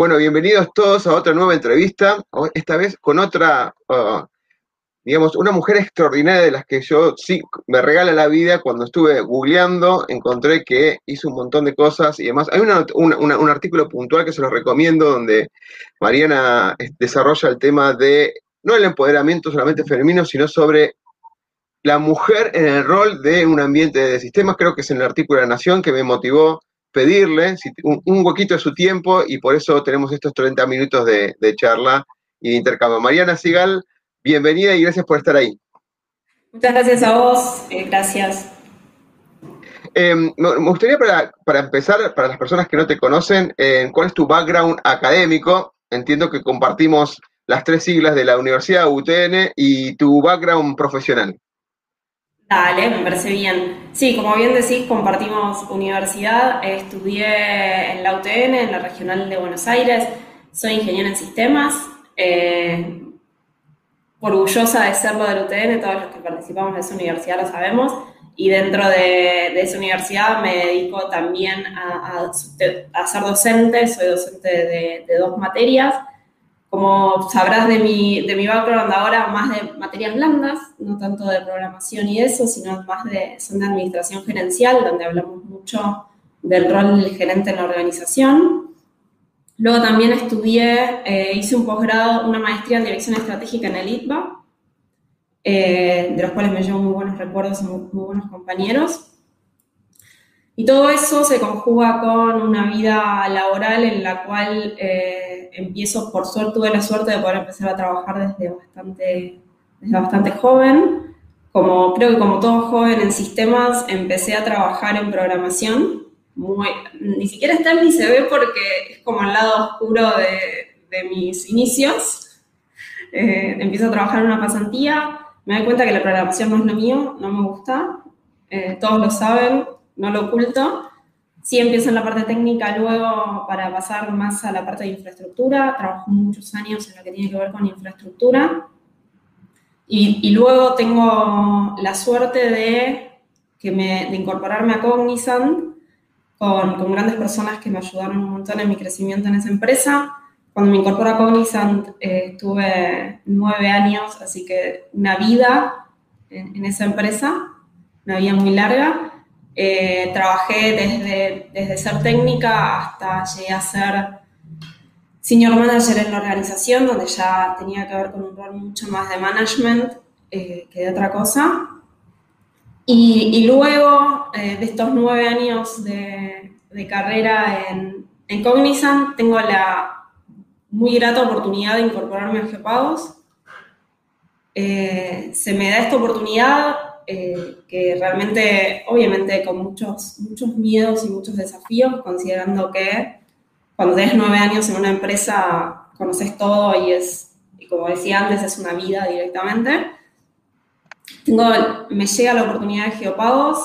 Bueno, bienvenidos todos a otra nueva entrevista, esta vez con otra, uh, digamos, una mujer extraordinaria de las que yo sí me regala la vida. Cuando estuve googleando, encontré que hizo un montón de cosas y demás. Hay un artículo puntual que se los recomiendo donde Mariana desarrolla el tema de, no el empoderamiento solamente femenino, sino sobre la mujer en el rol de un ambiente de sistemas. Creo que es en el artículo de la Nación que me motivó pedirle un, huequito de su tiempo y por eso tenemos estos 30 minutos de, charla y de intercambio. Mariana Sigal, bienvenida y gracias por estar ahí. Muchas gracias a vos, eh, gracias. Em, me gustaría para, empezar, para las personas que no te conocen, eh, ¿cuál es tu background académico? Entiendo que compartimos las tres siglas de la Universidad UTN y tu background profesional. Dale, me parece bien. Sí, como bien decís, compartimos universidad. Estudié en la UTN, en la Regional de Buenos Aires. Soy ingeniera en sistemas. Eh, orgullosa de serlo del UTN, todos los que participamos de esa universidad lo sabemos. Y dentro de, esa universidad me dedico también a, ser docente. Soy docente de dos materias como sabrás de mi, de mi background ahora, más de materias blandas, no tanto de programación y eso, sino más de, son de administración gerencial, donde hablamos mucho del rol del gerente en la organización. Luego también estudié, eh, hice un posgrado, una maestría en dirección estratégica en el ITBA, eh, de los cuales me llevo muy buenos recuerdos y muy, buenos compañeros. Y todo eso se conjuga con una vida laboral en la cual eh, empiezo, por suerte, tuve la suerte de poder empezar a trabajar desde bastante, desde bastante joven. Como, creo que como todo joven en sistemas, empecé a trabajar en programación. Muy, ni siquiera está en mi CV porque es como el lado oscuro de, de mis inicios. Eh, empiezo a trabajar en una pasantía, me doy cuenta que la programación no es lo mío, no me gusta, eh, todos lo saben, no lo oculto, Sí, empiezo en la parte técnica, luego para pasar más a la parte de infraestructura. Trabajo muchos años en lo que tiene que ver con infraestructura. Y, luego tengo la suerte de, que de incorporarme a Cognizant con, con, grandes personas que me ayudaron un montón en mi crecimiento en esa empresa. Cuando me incorporé a Cognizant eh, estuve nueve años, así que una vida en, en esa empresa, una vida muy larga. Eh, trabajé desde, desde ser técnica hasta llegué a ser senior manager en la organización, donde ya tenía que ver con un rol mucho más de management eh, que de otra cosa. Y, luego eh, de estos nueve años de, de carrera en, en, Cognizant, tengo la muy grata oportunidad de incorporarme a Geopagos. se me da esta oportunidad eh, que realmente, obviamente, con muchos, muchos miedos y muchos desafíos, considerando que cuando tienes nueve años en una empresa conoces todo y es, y como decía antes, es una vida directamente. Tengo, me llega la oportunidad de Geopagos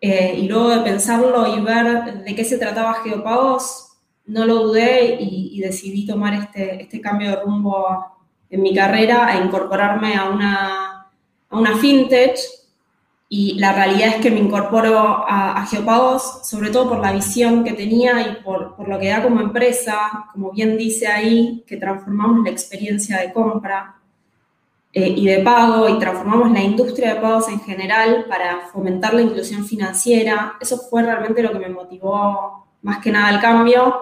eh, y luego de pensarlo y ver de qué se trataba Geopagos, no lo dudé y, y decidí tomar este, este cambio de rumbo en mi carrera e incorporarme a una una fintech y la realidad es que me incorporo a, Geopagos sobre todo por la visión que tenía y por, por, lo que da como empresa, como bien dice ahí, que transformamos la experiencia de compra eh, y de pago y transformamos la industria de pagos en general para fomentar la inclusión financiera. Eso fue realmente lo que me motivó más que nada al cambio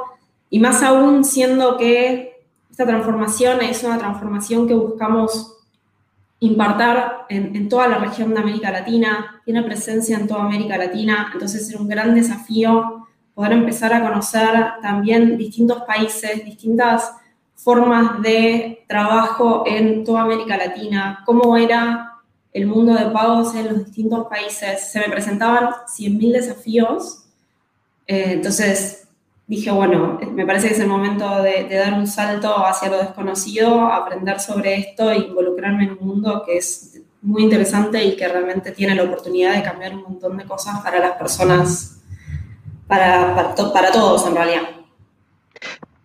y más aún siendo que esta transformación es una transformación que buscamos impartar en, toda la región de América Latina, tiene presencia en toda América Latina, entonces era un gran desafío poder empezar a conocer también distintos países, distintas formas de trabajo en toda América Latina, cómo era el mundo de pagos en los distintos países. Se me presentaban 100.000 desafíos, eh, entonces dije, bueno, me parece que es el momento de, dar un salto hacia lo desconocido, aprender sobre esto e involucrarme en un mundo que es muy interesante y que realmente tiene la oportunidad de cambiar un montón de cosas para las personas, para, para, todos en realidad.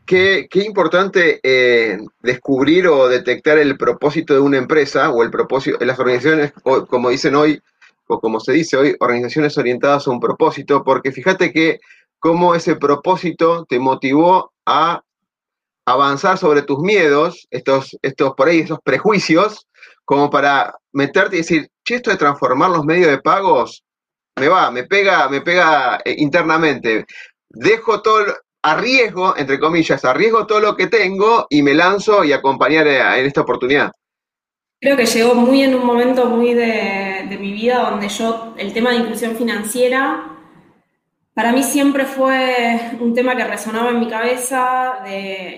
Qué, qué importante eh, descubrir o detectar el propósito de una empresa o el propósito, en las organizaciones, como dicen hoy, o como se dice hoy, organizaciones orientadas a un propósito, porque fíjate que cómo ese propósito te motivó a avanzar sobre tus miedos, estos, estos por ahí, esos prejuicios, como para meterte y decir, che, esto de transformar los medios de pagos, me va, me pega, me pega eh, internamente. Dejo todo, arriesgo, entre comillas, arriesgo todo lo que tengo y me lanzo y acompañar en esta oportunidad. Creo que llegó muy en un momento muy de, de mi vida donde yo, el tema de inclusión financiera para mí siempre fue un tema que resonaba en mi cabeza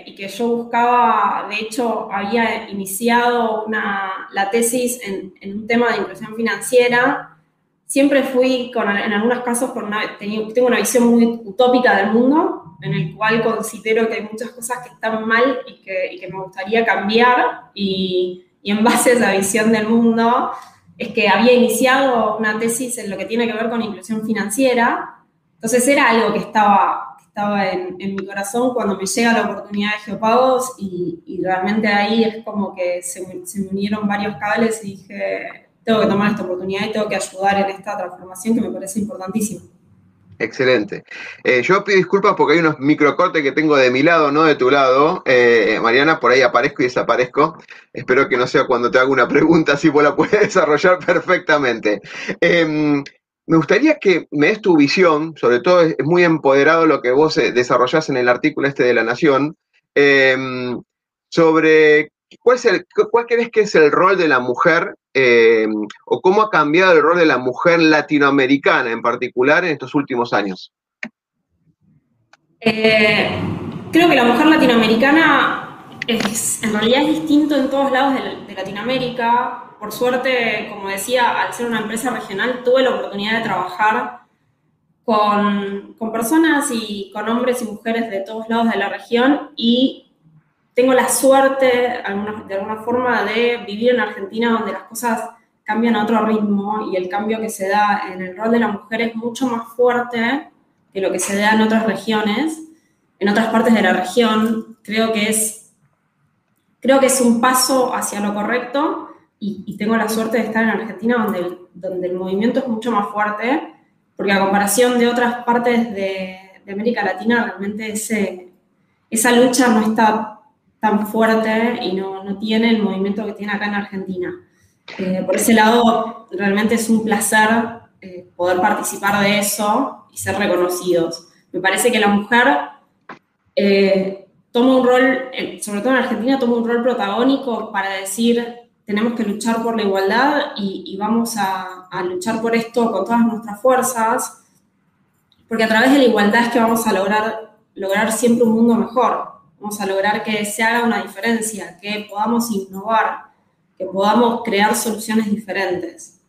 y que yo buscaba, de hecho, había iniciado una, la tesis en, un tema de inclusión financiera. Siempre fui, con, en algunos casos, con tengo una visión muy utópica del mundo, en el cual considero que hay muchas cosas que están mal y que, y que me gustaría cambiar. Y, y en base a esa visión del mundo, es que había iniciado una tesis en lo que tiene que ver con inclusión financiera entonces era algo que estaba, estaba en, mi corazón cuando me llega la oportunidad de Geopagos y, realmente ahí es como que se, me unieron varios cables y dije, tengo que tomar esta oportunidad y tengo que ayudar en esta transformación que me parece importantísima. Excelente. Eh, yo pido disculpas porque hay unos microcortes que tengo de mi lado, no de tu lado. Eh, Mariana, por ahí aparezco y desaparezco. Espero que no sea cuando te haga una pregunta, si vos la puedes desarrollar perfectamente. Em, me gustaría que me des tu visión, sobre todo es muy empoderado lo que vos eh, desarrollás en el artículo este de La Nación, em, sobre cuál, es el, cuál crees que es el rol de la mujer em, o cómo ha cambiado el rol de la mujer latinoamericana en particular en estos últimos años. Eh, creo que la mujer latinoamericana es, en realidad es distinto en todos lados de Latinoamérica por suerte, como decía, al ser una empresa regional, tuve la oportunidad de trabajar con, personas y con hombres y mujeres de todos lados de la región y tengo la suerte, de alguna forma, de vivir en Argentina donde las cosas cambian a otro ritmo y el cambio que se da en el rol de la mujer es mucho más fuerte que lo que se da en otras regiones, en otras partes de la región. Creo que es, creo que es un paso hacia lo correcto y, tengo la suerte de estar en Argentina donde el, donde el movimiento es mucho más fuerte, porque a comparación de otras partes de, América Latina, realmente ese, esa lucha no está tan fuerte y no, no, tiene el movimiento que tiene acá en Argentina. Eh, por ese lado, realmente es un placer eh, poder participar de eso y ser reconocidos. Me parece que la mujer eh, toma un rol, sobre todo en Argentina, toma un rol protagónico para decir tenemos que luchar por la igualdad y, vamos a, luchar por esto con todas nuestras fuerzas, porque a través de la igualdad es que vamos a lograr, lograr siempre un mundo mejor, vamos a lograr que se haga una diferencia, que podamos innovar, que podamos crear soluciones diferentes.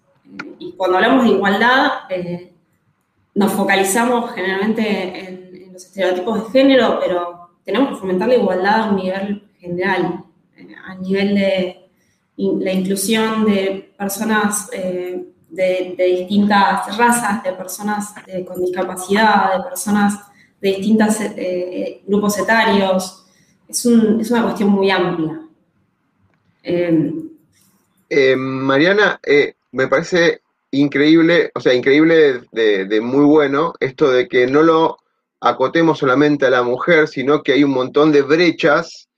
Y cuando hablamos de igualdad, eh, nos focalizamos generalmente en, los estereotipos de género, pero tenemos que fomentar la igualdad a un nivel general, eh, a nivel de la inclusión de personas eh, de, distintas razas, de personas con discapacidad, de personas de distintos eh, eh, grupos etarios. Es, una cuestión muy amplia. Mariana, me parece increíble, o sea, increíble de, muy bueno esto de que no lo acotemos solamente a la mujer, sino que hay un montón de brechas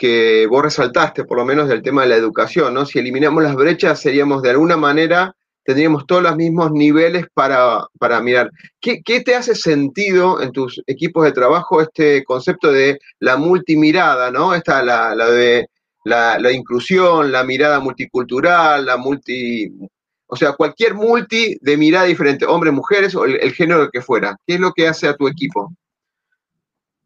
que vos resaltaste, por lo menos del tema de la educación, ¿no? Si eliminamos las brechas, seríamos de alguna manera, tendríamos todos los mismos niveles para, mirar. ¿Qué, te hace sentido en tus equipos de trabajo este concepto de la multimirada, ¿no? Esta, la, de la, inclusión, la mirada multicultural, la multi, o sea, cualquier multi de mirada diferente, hombres, mujeres o el, género que fuera. ¿Qué es lo que hace a tu equipo?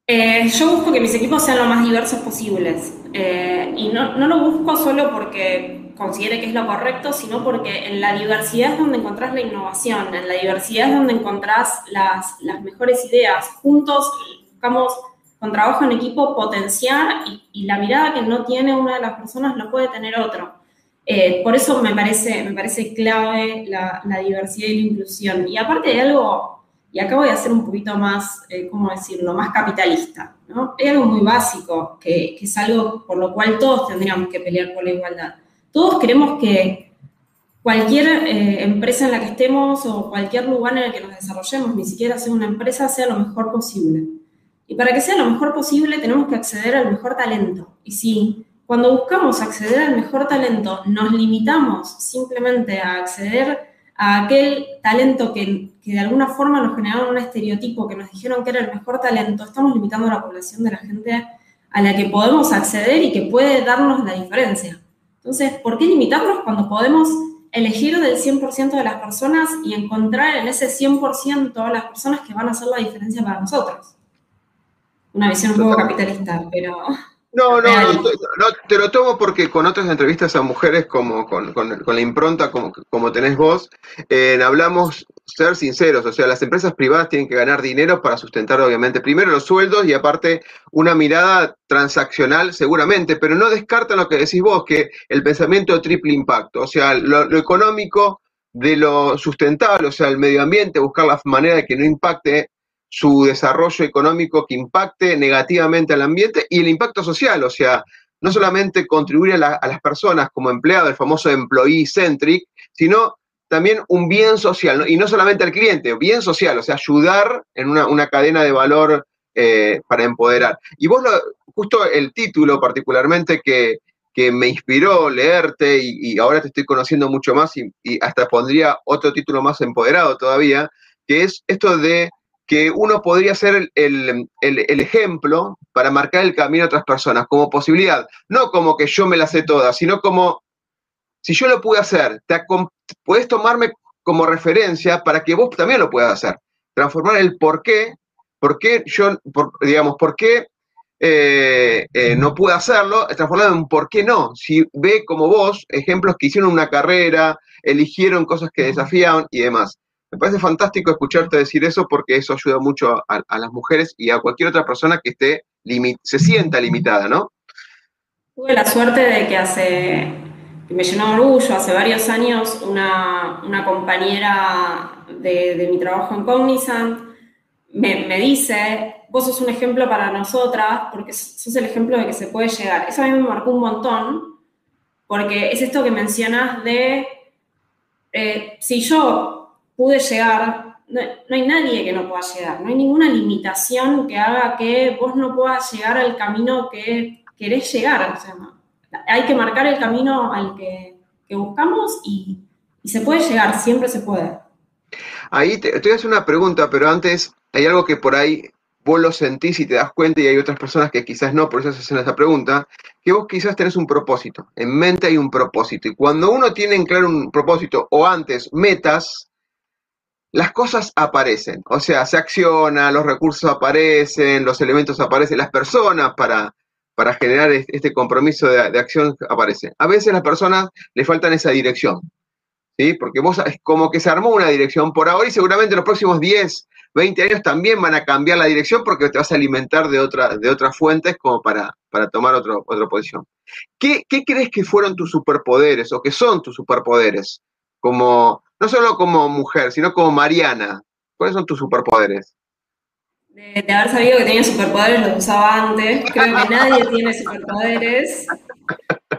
Eh, yo busco que mis equipos sean lo más diversos posibles. Eh, y no, no, lo busco solo porque considere que es lo correcto, sino porque en la diversidad es donde encontrás la innovación, en la diversidad es donde encontrás las, las mejores ideas. Juntos buscamos con trabajo en equipo potenciar y, la mirada que no tiene una de las personas lo puede tener otro. Eh, por eso me parece, me parece clave la, diversidad y la inclusión. Y aparte de algo, y acá voy a ser un poquito más, eh, ¿cómo decirlo?, más capitalista, ¿no? Hay algo muy básico, que, que, es algo por lo cual todos tendríamos que pelear por la igualdad. Todos queremos que cualquier eh, empresa en la que estemos o cualquier lugar en el que nos desarrollemos, ni siquiera sea una empresa, sea lo mejor posible. Y para que sea lo mejor posible tenemos que acceder al mejor talento. Y si cuando buscamos acceder al mejor talento nos limitamos simplemente a acceder a aquel talento que, de alguna forma nos generaron un estereotipo, que nos dijeron que era el mejor talento, estamos limitando a la población de la gente a la que podemos acceder y que puede darnos la diferencia. Entonces, ¿por qué limitarnos cuando podemos elegir del 100% de las personas y encontrar en ese 100% las personas que van a hacer la diferencia para nosotros? una visión un poco capitalista, pero... No, no, no, te lo tomo porque con otras entrevistas a mujeres como con, la impronta como, como tenés vos, eh, hablamos ser sinceros, o sea, las empresas privadas tienen que ganar dinero para sustentar obviamente primero los sueldos y aparte una mirada transaccional seguramente, pero no descartan lo que decís vos, que el pensamiento de triple impacto, o sea, lo, económico de lo sustentable, o sea, el medio ambiente, buscar la manera de que no impacte su desarrollo económico que impacte negativamente al ambiente y el impacto social, o sea, no solamente contribuir a, las personas como empleado, el famoso employee centric, sino también un bien social, y no solamente al cliente, bien social, o sea, ayudar en una, cadena de valor eh, para empoderar. Y vos, lo, justo el título particularmente que, me inspiró leerte y, ahora te estoy conociendo mucho más y, y hasta pondría otro título más empoderado todavía, que es esto de que uno podría ser el, ejemplo para marcar el camino a otras personas, como posibilidad, no como que yo me la sé toda, sino como, si yo lo pude hacer, te puedes tomarme como referencia para que vos también lo puedas hacer. Transformar el por qué, por qué yo, digamos, por qué eh, eh, no pude hacerlo, transformarlo en por qué no. Si ve como vos ejemplos que hicieron una carrera, eligieron cosas que desafiaban y demás. Me parece fantástico escucharte decir eso porque eso ayuda mucho a, las mujeres y a cualquier otra persona que esté se sienta limitada, ¿no? Tuve la suerte de que hace, me llenó de orgullo, hace varios años una, compañera de, mi trabajo en Cognizant me, me, dice, vos sos un ejemplo para nosotras porque sos el ejemplo de que se puede llegar. Eso a mí me marcó un montón porque es esto que mencionas de, eh, si yo pude llegar, no, hay nadie que no pueda llegar, no hay ninguna limitación que haga que vos no puedas llegar al camino que querés llegar. Hay que marcar el camino al que, buscamos y, se puede llegar, siempre se puede. Ahí te, te voy a hacer una pregunta, pero antes hay algo que por ahí vos lo sentís y te das cuenta y hay otras personas que quizás no, por eso se hacen esa pregunta, que vos quizás tenés un propósito, en mente hay un propósito. Y cuando uno tiene en claro un propósito o antes metas, las cosas aparecen, o sea, se acciona, los recursos aparecen, los elementos aparecen, las personas para, para generar este compromiso de, acción aparecen. A veces las personas le faltan esa dirección, ¿sí? Porque vos como que se armó una dirección por ahora y seguramente en los próximos 10, 20 años también van a cambiar la dirección porque te vas a alimentar de, otra, de otras fuentes como para, para tomar otro, otra posición. ¿Qué, ¿Qué crees que fueron tus superpoderes o que son tus superpoderes? Como no solo como mujer, sino como Mariana. ¿Cuáles son tus superpoderes? De, haber sabido que tenía superpoderes los usaba antes. Creo que nadie tiene superpoderes.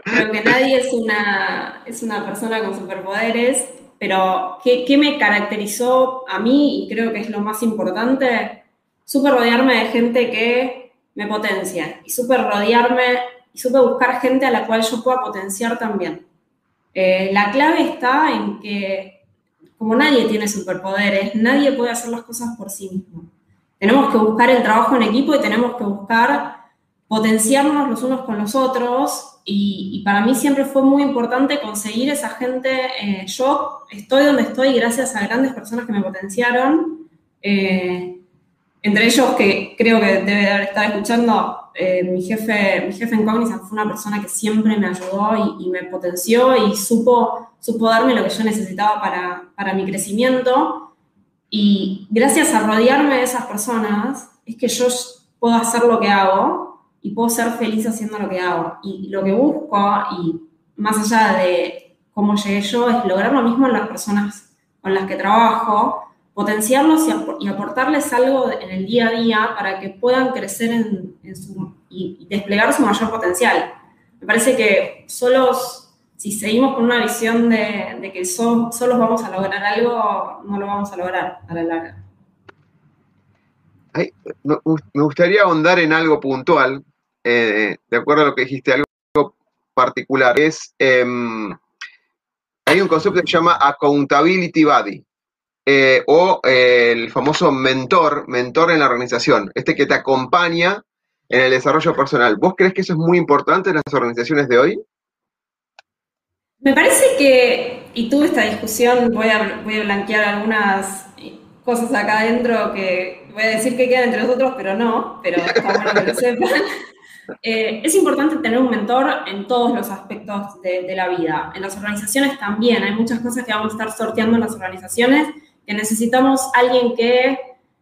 Creo que nadie es una, es una persona con superpoderes. Pero, ¿qué, ¿qué, me caracterizó a mí? Y creo que es lo más importante. Súper rodearme de gente que me potencia. Y súper rodearme y súper buscar gente a la cual yo pueda potenciar también. Eh, la clave está en que como nadie tiene superpoderes, nadie puede hacer las cosas por sí mismo. Tenemos que buscar el trabajo en equipo y tenemos que buscar potenciarnos los unos con los otros y, para mí siempre fue muy importante conseguir esa gente. Eh, yo estoy donde estoy gracias a grandes personas que me potenciaron, eh, entre ellos que creo que debe haber estado escuchando, eh, mi, jefe, mi jefe en Cognizant fue una persona que siempre me ayudó y, me potenció y supo, supo darme lo que yo necesitaba para, para mi crecimiento. Y gracias a rodearme de esas personas es que yo puedo hacer lo que hago y puedo ser feliz haciendo lo que hago. Y lo que busco, y más allá de cómo llegué yo, es lograr lo mismo en las personas con las que trabajo, potenciarlos y, aportarles algo en el día a día para que puedan crecer en, y, desplegar su mayor potencial. Me parece que solos, si seguimos con una visión de, que solos vamos a lograr algo, no lo vamos a lograr a la larga. me gustaría ahondar en algo puntual eh, de acuerdo a lo que dijiste, algo particular, es, em, hay un concepto que se llama accountability body, eh, o eh, el famoso mentor, mentor en la organización, este que te acompaña en el desarrollo personal. ¿Vos crees que eso es muy importante en las organizaciones de hoy? Me parece que, y tuve esta discusión, voy a, voy a blanquear algunas cosas acá adentro que voy a decir que quedan entre nosotros, pero no, pero está bueno que lo sepan. Eh, es importante tener un mentor en todos los aspectos de, la vida. En las organizaciones también. Hay muchas cosas que vamos a estar sorteando en las organizaciones que necesitamos alguien que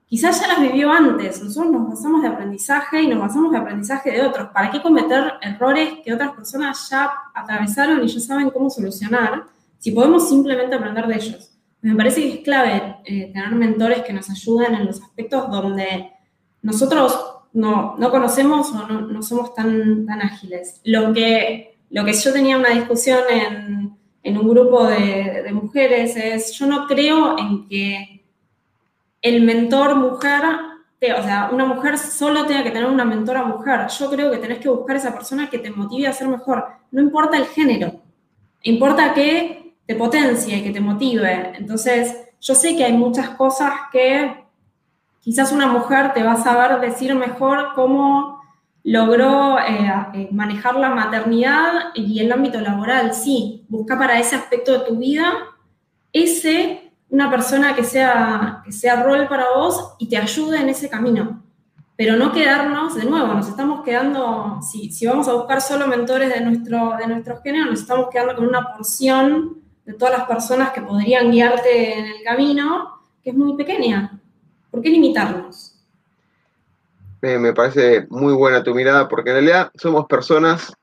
quizás ya las vivió antes. Nosotros nos basamos de aprendizaje y nos basamos de aprendizaje de otros. ¿Para qué cometer errores que otras personas ya atravesaron y ya saben cómo solucionar si podemos simplemente aprender de ellos? Me parece que es clave eh, tener mentores que nos ayuden en los aspectos donde nosotros no, no conocemos o no, no, somos tan, tan ágiles. Lo que, lo que yo tenía una discusión en, en un grupo de, de, mujeres es, yo no creo en que el mentor mujer, o sea, una mujer solo tenga que tener una mentora mujer. Yo creo que tenés que buscar esa persona que te motive a ser mejor. No importa el género, importa que te potencie, que te motive. Entonces, yo sé que hay muchas cosas que quizás una mujer te va a saber decir mejor cómo logró eh, eh, manejar la maternidad y el ámbito laboral. Sí, busca para ese aspecto de tu vida ese, una persona que sea, que sea rol para vos y te ayude en ese camino. Pero no quedarnos, de nuevo, nos estamos quedando, si, si vamos a buscar solo mentores de nuestro, de nuestros géneros, nos estamos quedando con una porción de todas las personas que podrían guiarte en el camino, que es muy pequeña. ¿Por qué limitarnos? me parece muy buena tu mirada, porque en realidad somos personas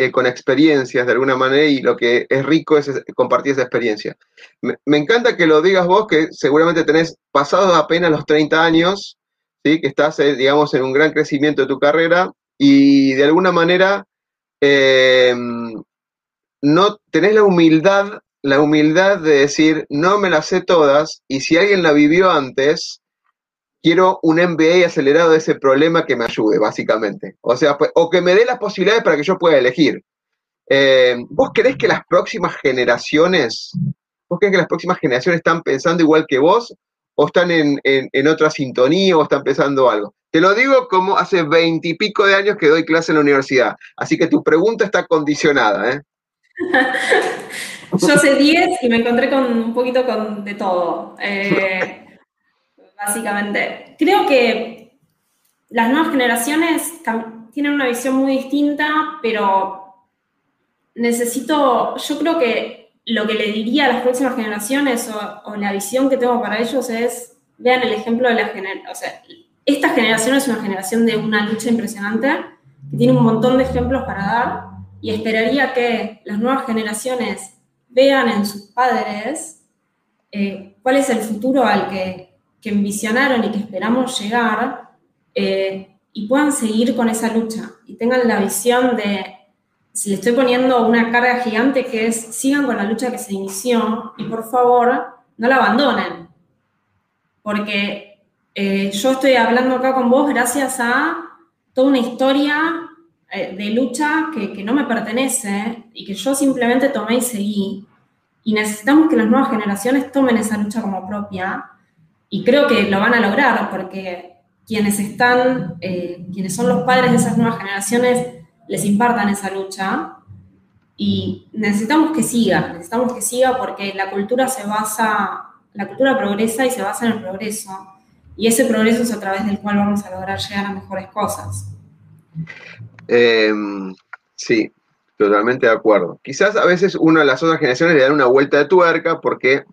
eh, con experiencias de alguna manera y lo que es rico es compartir esa experiencia. Me, encanta que lo digas vos, que seguramente tenés pasado apenas los 30 años, ¿sí? que estás, eh, digamos, en un gran crecimiento de tu carrera y de alguna manera eh, no tenés la humildad, la humildad de decir, no me las sé todas y si alguien la vivió antes, quiero un MBA acelerado de ese problema que me ayude, básicamente. O sea, pues, o que me dé las posibilidades para que yo pueda elegir. Eh, ¿Vos crees que las próximas generaciones, vos crees que las próximas generaciones están pensando igual que vos? ¿O están en, otra sintonía o están pensando algo? Te lo digo como hace veintipico de años que doy clase en la universidad. Así que tu pregunta está condicionada, ¿eh? Yo hace diez y me encontré con un poquito con de todo. Eh, básicamente. Creo que las nuevas generaciones tienen una visión muy distinta, pero necesito, yo creo que lo que le diría a las próximas generaciones o, la visión que tengo para ellos es, vean el ejemplo de la generación, o sea, esta generación es una generación de una lucha impresionante, que tiene un montón de ejemplos para dar, y esperaría que las nuevas generaciones vean en sus padres eh, cuál es el futuro al que que envisionaron y que esperamos llegar eh, y puedan seguir con esa lucha y tengan la visión de, si le estoy poniendo una carga gigante que es, sigan con la lucha que se inició y por favor no la abandonen, porque eh, yo estoy hablando acá con vos gracias a toda una historia eh, de lucha que, que no me pertenece y que yo simplemente tomé y seguí. Y necesitamos que las nuevas generaciones tomen esa lucha como propia y creo que lo van a lograr porque quienes están, eh, quienes son los padres de esas nuevas generaciones, les impartan esa lucha. Y necesitamos que siga, necesitamos que siga porque la cultura se basa, la cultura progresa y se basa en el progreso. Y ese progreso es a través del cual vamos a lograr llegar a mejores cosas. Em, sí, totalmente de acuerdo. Quizás a veces una de las otras generaciones le dan una vuelta de tuerca porque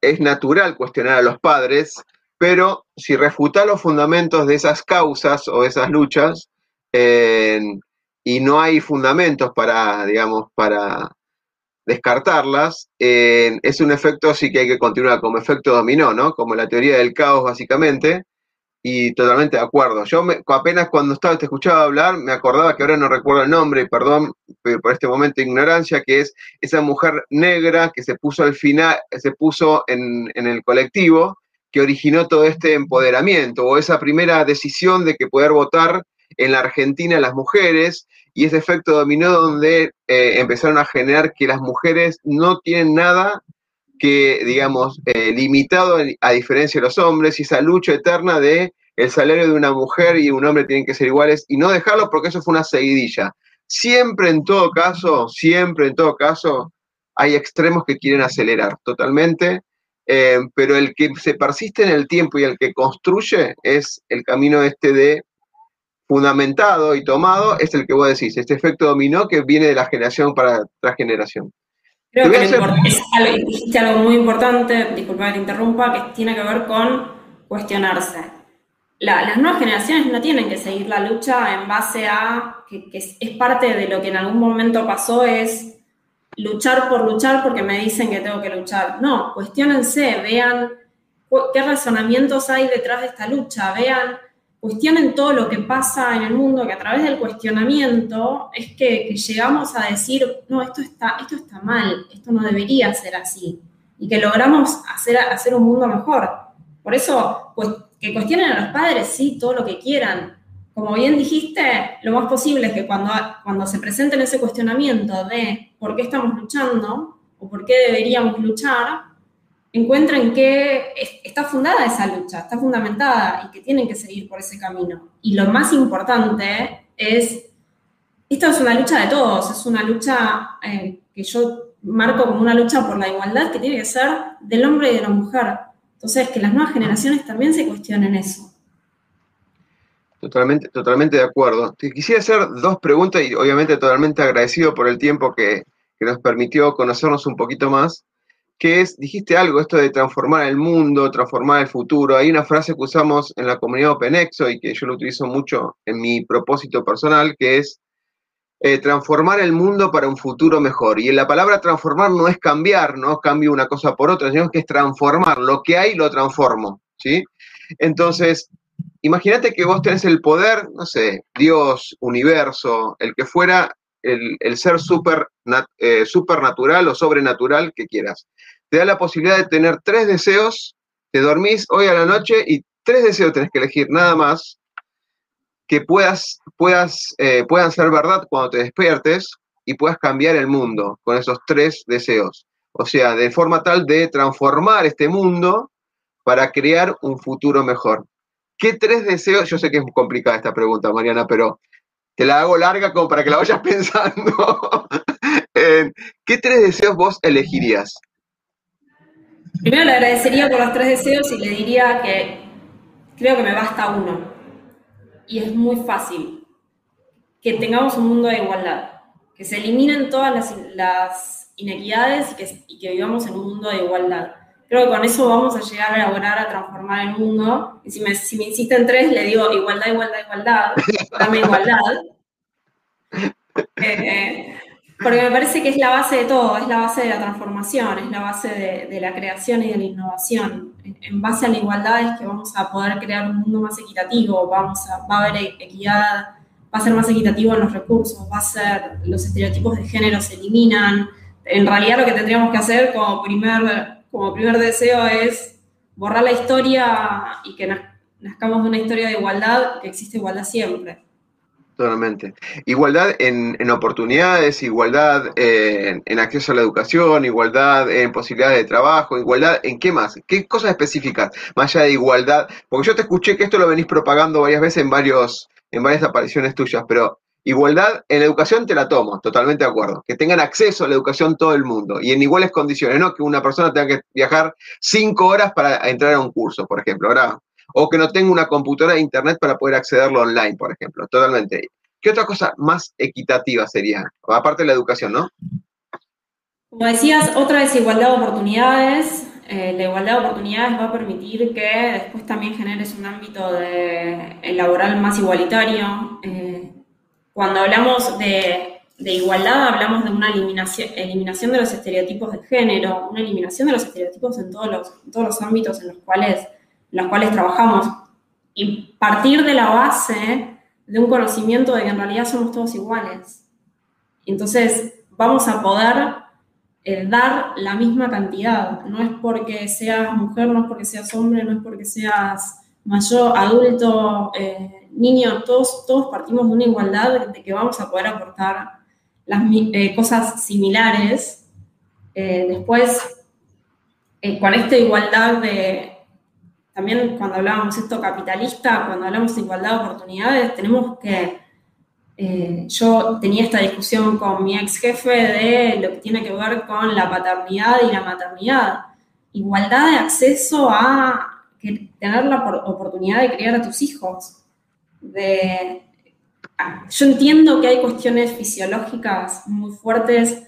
es natural cuestionar a los padres, pero si refuta los fundamentos de esas causas o esas luchas y no hay fundamentos para, digamos, para descartarlas, es un efecto sí que hay que continuar como efecto dominó, ¿no? Como la teoría del caos, básicamente, y totalmente de acuerdo. Yo apenas cuando estaba, te escuchaba hablar, me acordaba que ahora no recuerdo el nombre, perdón por este momento de ignorancia, que es esa mujer negra que se puso al final, se puso en, en el colectivo, que originó todo este empoderamiento, o esa primera decisión de que poder votar en la Argentina las mujeres, y ese efecto dominó donde eh, empezaron a generar que las mujeres no tienen nada que, digamos, eh, limitado a diferencia de los hombres, y esa lucha eterna de el salario de una mujer y un hombre tienen que ser iguales, y no dejarlo porque eso fue una seguidilla. Siempre en todo caso, siempre en todo caso, hay extremos que quieren acelerar totalmente, eh, pero el que se persiste en el tiempo y el que construye es el camino este de fundamentado y tomado es el que vos decís, este efecto dominó que viene de la generación para la generación. Creo que dijiste algo muy importante, disculpa que te interrumpa, que tiene que ver con cuestionarse. las nuevas generaciones no tienen que seguir la lucha en base a, que, que es, es, parte de lo que en algún momento pasó, es luchar por luchar porque me dicen que tengo que luchar. No, cuestionense, vean qué razonamientos hay detrás de esta lucha, vean cuestionen todo lo que pasa en el mundo, que a través del cuestionamiento es que, llegamos a decir, no, esto está, esto está mal, esto no debería ser así, y que logramos hacer, hacer un mundo mejor. Por eso, pues, que cuestionen a los padres, sí, todo lo que quieran. Como bien dijiste, lo más posible es que cuando, cuando se presenten ese cuestionamiento de por qué estamos luchando o por qué deberíamos luchar, encuentren que está fundada esa lucha, está fundamentada y que tienen que seguir por ese camino. Y lo más importante es, esto es una lucha de todos, es una lucha eh, que yo marco como una lucha por la igualdad que tiene que ser del hombre y de la mujer. Entonces, que las nuevas generaciones también se cuestionen eso. Totalmente, totalmente de acuerdo. Te quisiera hacer dos preguntas y obviamente totalmente agradecido por el tiempo que, que nos permitió conocernos un poquito más que es, dijiste algo, esto de transformar el mundo, transformar el futuro. Hay una frase que usamos en la comunidad OpenExo y que yo lo utilizo mucho en mi propósito personal, que es eh, transformar el mundo para un futuro mejor. Y en la palabra transformar no es cambiar, no cambio una cosa por otra, sino que es transformar. Lo que hay lo transformo, ¿sí? Entonces, imagínate que vos tenés el poder, no sé, Dios, universo, el que fuera, el, ser super, eh, supernatural o sobrenatural que quieras te da la posibilidad de tener tres deseos, te dormís hoy a la noche y tres deseos tenés que elegir, nada más, que puedas, puedas, eh, puedan ser verdad cuando te despiertes y puedas cambiar el mundo con esos tres deseos. O sea, de forma tal de transformar este mundo para crear un futuro mejor. ¿Qué tres deseos? Yo sé que es complicada esta pregunta, Mariana, pero te la hago larga como para que la vayas pensando. ¿Qué tres deseos vos elegirías? Primero le agradecería por los tres deseos y le diría que creo que me basta uno. Y es muy fácil. Que tengamos un mundo de igualdad. Que se eliminen todas las, inequidades y que, vivamos en un mundo de igualdad. Creo que con eso vamos a llegar a lograr a transformar el mundo. Y si me, si me insisten tres, le digo igualdad, igualdad, igualdad. Dame igualdad. Eh, porque me parece que es la base de todo, es la base de la transformación, es la base de, la creación y de la innovación. En, base a la igualdad es que vamos a poder crear un mundo más equitativo, vamos a, va a haber equidad, va a ser más equitativo en los recursos, va a ser, los estereotipos de género se eliminan. En realidad lo que tendríamos que hacer como primer, como primer deseo es borrar la historia y que nazcamos de una historia de igualdad, que existe igualdad siempre. Totalmente. Igualdad en, oportunidades, igualdad en, en, acceso a la educación, igualdad en posibilidades de trabajo, igualdad en qué más, qué cosas específicas, más allá de igualdad, porque yo te escuché que esto lo venís propagando varias veces en varios, en varias apariciones tuyas, pero igualdad en educación te la tomo, totalmente de acuerdo, que tengan acceso a la educación todo el mundo y en iguales condiciones, no que una persona tenga que viajar cinco horas para entrar a un curso, por ejemplo. Ahora, o que no tenga una computadora de internet para poder accederlo online, por ejemplo. Totalmente. ¿Qué otra cosa más equitativa sería? Aparte de la educación, ¿no? Como decías, otra desigualdad de oportunidades. Eh, la igualdad de oportunidades va a permitir que después también generes un ámbito de, laboral más igualitario. Eh, cuando hablamos de, igualdad, hablamos de una eliminación, eliminación de los estereotipos de género, una eliminación de los estereotipos en todos los, todos los ámbitos en los cuales las cuales trabajamos, y partir de la base de un conocimiento de que en realidad somos todos iguales. Entonces, vamos a poder eh, dar la misma cantidad. No es porque seas mujer, no es porque seas hombre, no es porque seas mayor, adulto, eh, niño, todos, todos partimos de una igualdad de que vamos a poder aportar las eh, cosas similares. después, con esta igualdad de, también cuando hablábamos esto capitalista, cuando hablamos de igualdad de oportunidades, tenemos que, eh, yo tenía esta discusión con mi ex jefe de lo que tiene que ver con la paternidad y la maternidad. Igualdad de acceso a tener la oportunidad de criar a tus hijos. De, yo entiendo que hay cuestiones fisiológicas muy fuertes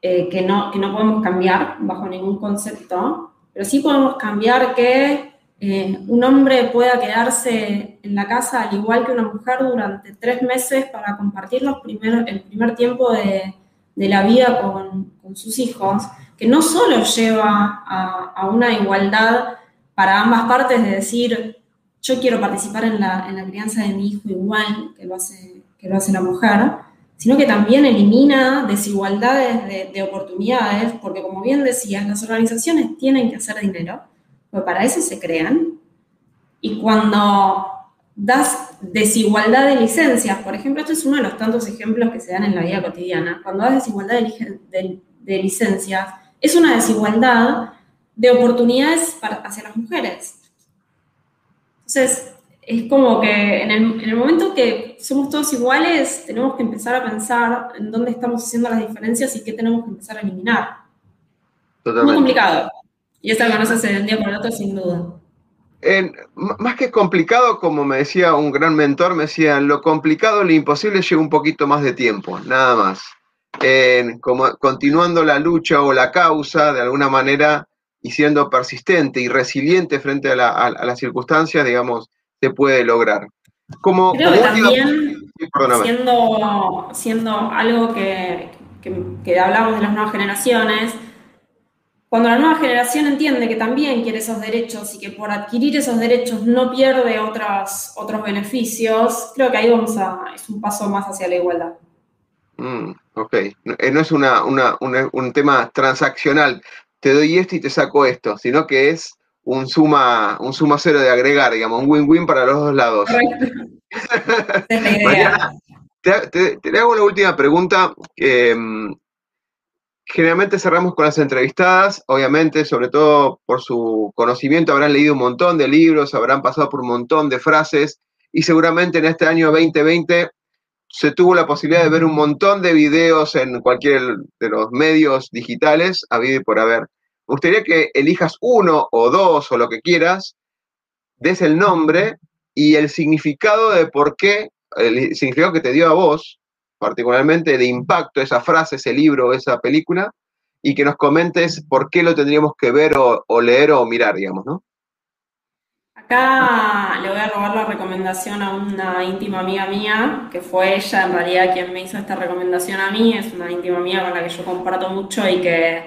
eh, que, no, que no podemos cambiar bajo ningún concepto, pero sí podemos cambiar que eh, un hombre pueda quedarse en la casa al igual que una mujer durante tres meses para compartir los primeros, el primer tiempo de, la vida con, sus hijos, que no solo lleva a, una igualdad para ambas partes de decir, yo quiero participar en la, crianza de mi hijo igual que lo hace, que lo hace la mujer, sino que también elimina desigualdades de, de oportunidades, porque como bien decías, las organizaciones tienen que hacer dinero pues para eso se crean. Y cuando das desigualdad de licencias, por ejemplo, esto es uno de los tantos ejemplos que se dan en la vida cotidiana, cuando das desigualdad de, licencias, es una desigualdad de oportunidades para, hacia las mujeres. Entonces, es como que en el, momento que somos todos iguales, tenemos que empezar a pensar en dónde estamos haciendo las diferencias y qué tenemos que empezar a eliminar. Totalmente. Muy complicado. Y esta conoce se vendía por otro sin duda. más que complicado, como me decía un gran mentor, me decía, lo complicado, lo imposible lleva un poquito más de tiempo, nada más. como, continuando la lucha o la causa, de alguna manera, y siendo persistente y resiliente frente a, las circunstancias, digamos, se puede lograr. Como, Creo que también, siendo, siendo algo que, que hablamos de las nuevas generaciones, cuando la nueva generación entiende que también quiere esos derechos y que por adquirir esos derechos no pierde otros, otros beneficios, creo que ahí vamos a, es un paso más hacia la igualdad. Mm, ok, eh, no es una, un tema transaccional, te doy esto y te saco esto, sino que es un suma, un suma cero de agregar, digamos, un win-win para los dos lados. Mariana, te, te, hago la última pregunta. mm, Generalmente cerramos con las entrevistadas, obviamente, sobre todo por su conocimiento, habrán leído un montón de libros, habrán pasado por un montón de frases y seguramente en este año 2020 se tuvo la posibilidad de ver un montón de videos en cualquier de los medios digitales, habido y por haber. Me gustaría que elijas uno o dos o lo que quieras, des el nombre y el significado de por qué, el significado que te dio a vos particularmente de impacto esa frase, ese libro, esa película, y que nos comentes por qué lo tendríamos que ver o, leer o mirar, digamos, ¿no? Acá le voy a robar la recomendación a una íntima amiga mía, que fue ella en realidad quien me hizo esta recomendación a mí, es una íntima amiga con la que yo comparto mucho y que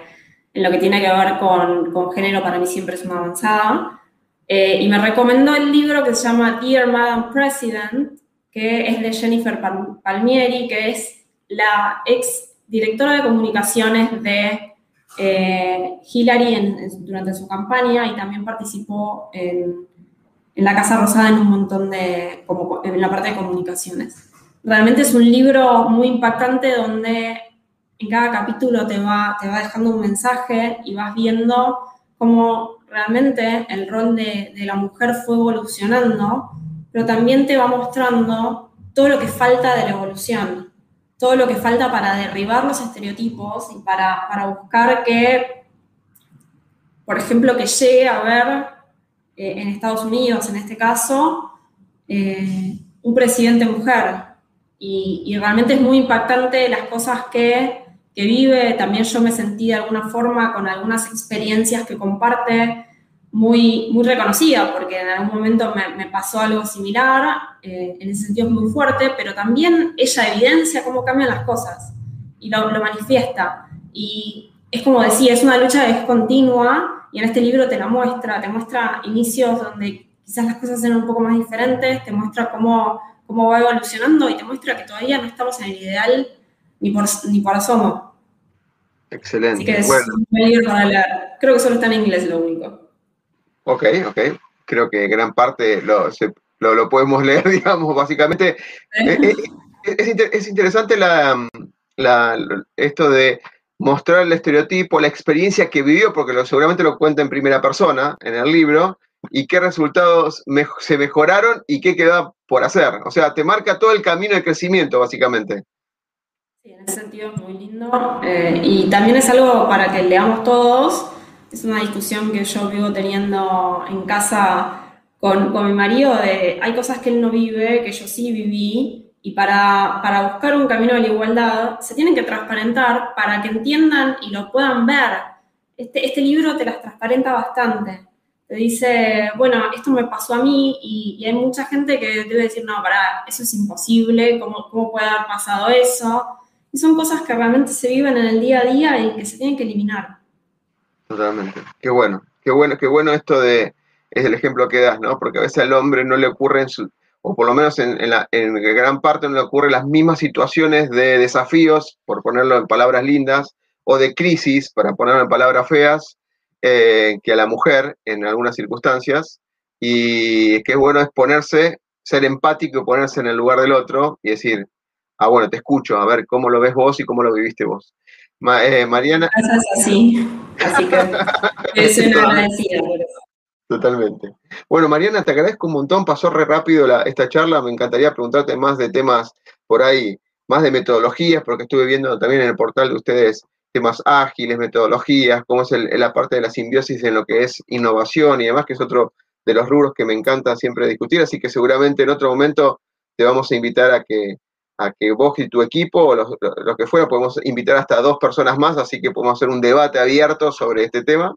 en lo que tiene que ver con, género para mí siempre es una avanzada. Eh, y me recomendó el libro que se llama Dear Madam President, que es de Jennifer Palmieri, que es la ex directora de comunicaciones de eh, Hillary durante su campaña y también participó en, la Casa Rosada en un montón de, como, en la parte de comunicaciones. realmente es un libro muy impactante donde en cada capítulo te va, te va dejando un mensaje y vas viendo cómo realmente el rol de, de la mujer fue evolucionando, pero también te va mostrando todo lo que falta de la evolución, todo lo que falta para derribar los estereotipos y para, para buscar que, por ejemplo, que llegue a ver eh, en Estados Unidos, en este caso, eh, un presidente mujer. Y, y, realmente es muy impactante las cosas que, que, vive. También yo me sentí de alguna forma con algunas experiencias que comparte muy, muy reconocida, porque en algún momento me, me pasó algo similar, eh, en ese sentido es muy fuerte, pero también ella evidencia cómo cambian las cosas y lo, lo, manifiesta. Y es como decía, es una lucha que es continua y en este libro te la muestra, te muestra inicios donde quizás las cosas eran un poco más diferentes, te muestra cómo, cómo va evolucionando y te muestra que todavía no estamos en el ideal ni por, ni por asomo. Excelente. Así que es bueno. un libro para leer. Creo que solo está en inglés lo único. Ok, ok. Creo que gran parte lo, se, lo, lo podemos leer, digamos, básicamente. es, es, es, interesante la, la, esto de mostrar el estereotipo, la experiencia que vivió, porque lo, seguramente lo cuenta en primera persona en el libro, y qué resultados se mejoraron y qué queda por hacer. O sea, te marca todo el camino de crecimiento, básicamente. Sí, en ese sentido es muy lindo. Eh, y también es algo para que leamos todos es una discusión que yo vivo teniendo en casa con, con, mi marido de hay cosas que él no vive, que yo sí viví, y para, para buscar un camino de la igualdad se tienen que transparentar para que entiendan y lo puedan ver. Este, este libro te las transparenta bastante. Te dice, bueno, esto me pasó a mí y, y hay mucha gente que debe decir, no, para, eso es imposible, ¿cómo, ¿cómo puede haber pasado eso? Y son cosas que realmente se viven en el día a día y que se tienen que eliminar. Totalmente. Qué bueno, qué bueno, qué bueno esto de, es el ejemplo que das, ¿no? Porque a veces al hombre no le ocurren, su, o por lo menos en, en, la, en gran parte no le ocurren las mismas situaciones de desafíos, por ponerlo en palabras lindas, o de crisis, para ponerlo en palabras feas, eh, que a la mujer en algunas circunstancias. Y qué bueno es ponerse, ser empático y ponerse en el lugar del otro y decir, ah, bueno, te escucho, a ver cómo lo ves vos y cómo lo viviste vos. Ma, eh, Mariana. Así. Así que soy una agradecida por eso. Totalmente. Bueno, Mariana, te agradezco un montón. Pasó re rápido la, esta charla. Me encantaría preguntarte más de temas por ahí, más de metodologías, porque estuve viendo también en el portal de ustedes temas ágiles, metodologías, cómo es el, la parte de la simbiosis en lo que es innovación y demás, que es otro de los rubros que me encanta siempre discutir. Así que seguramente en otro momento te vamos a invitar a que, a que vos y tu equipo, o los, los, que fuera, podemos invitar hasta dos personas más, así que podemos hacer un debate abierto sobre este tema.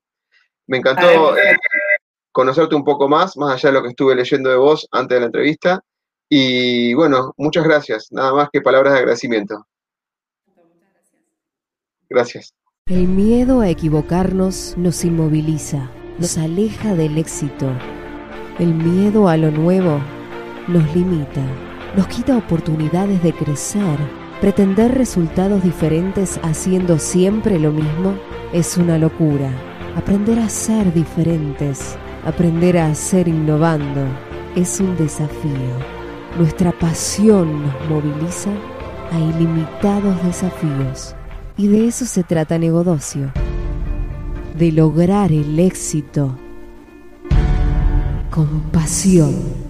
Me encantó eh, conocerte un poco más, más allá de lo que estuve leyendo de vos antes de la entrevista. Y bueno, muchas gracias. Nada más que palabras de agradecimiento. Gracias. El miedo a equivocarnos nos inmoviliza, nos aleja del éxito. El miedo a lo nuevo nos limita nos quita oportunidades de crecer. Pretender resultados diferentes haciendo siempre lo mismo es una locura. Aprender a ser diferentes, aprender a ser innovando, es un desafío. Nuestra pasión nos moviliza a ilimitados desafíos. Y de eso se trata Negodocio. De lograr el éxito con pasión.